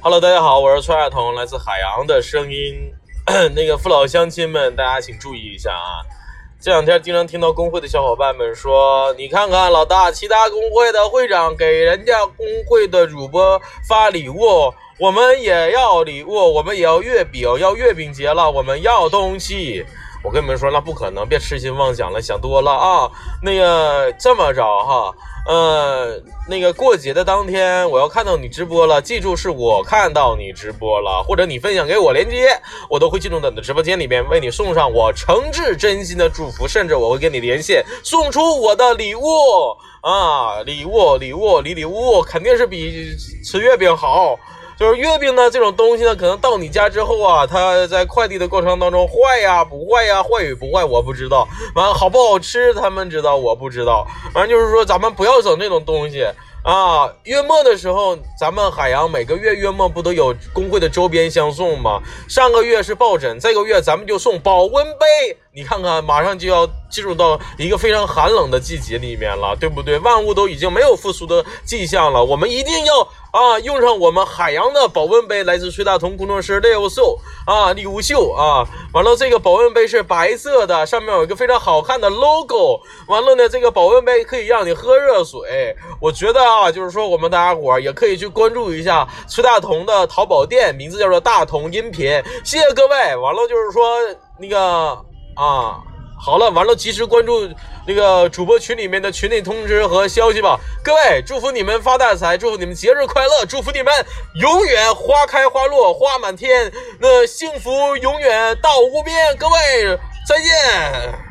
Hello，大家好，我是崔亚彤，来自海洋的声音。那个父老乡亲们，大家请注意一下啊！这两天经常听到工会的小伙伴们说：“你看看老大，其他工会的会长给人家工会的主播发礼物，我们也要礼物，我们也要月饼，要月饼节了，我们要东西。”我跟你们说，那不可能，别痴心妄想了，想多了啊！那个这么着哈，呃，那个过节的当天，我要看到你直播了，记住是我看到你直播了，或者你分享给我链接，我都会进入到你的直播间里面，为你送上我诚挚真心的祝福，甚至我会跟你连线，送出我的礼物啊！礼物，礼物，礼礼物，肯定是比吃月饼好。就是月饼呢，这种东西呢，可能到你家之后啊，它在快递的过程当中坏呀不坏呀，坏与不坏我不知道，完好不好吃他们知道，我不知道。反正就是说，咱们不要整这种东西啊。月末的时候，咱们海洋每个月月末不都有工会的周边相送吗？上个月是抱枕，这个月咱们就送保温杯。你看看，马上就要进入到一个非常寒冷的季节里面了，对不对？万物都已经没有复苏的迹象了，我们一定要。啊，用上我们海洋的保温杯，来自崔大同工作室六秀啊，六秀啊，完了这个保温杯是白色的，上面有一个非常好看的 logo。完了呢，这个保温杯可以让你喝热水。我觉得啊，就是说我们大家伙也可以去关注一下崔大同的淘宝店，名字叫做大同音频。谢谢各位。完了就是说那个啊。好了，完了，及时关注那个主播群里面的群内通知和消息吧。各位，祝福你们发大财，祝福你们节日快乐，祝福你们永远花开花落，花满天，那幸福永远到无边。各位，再见。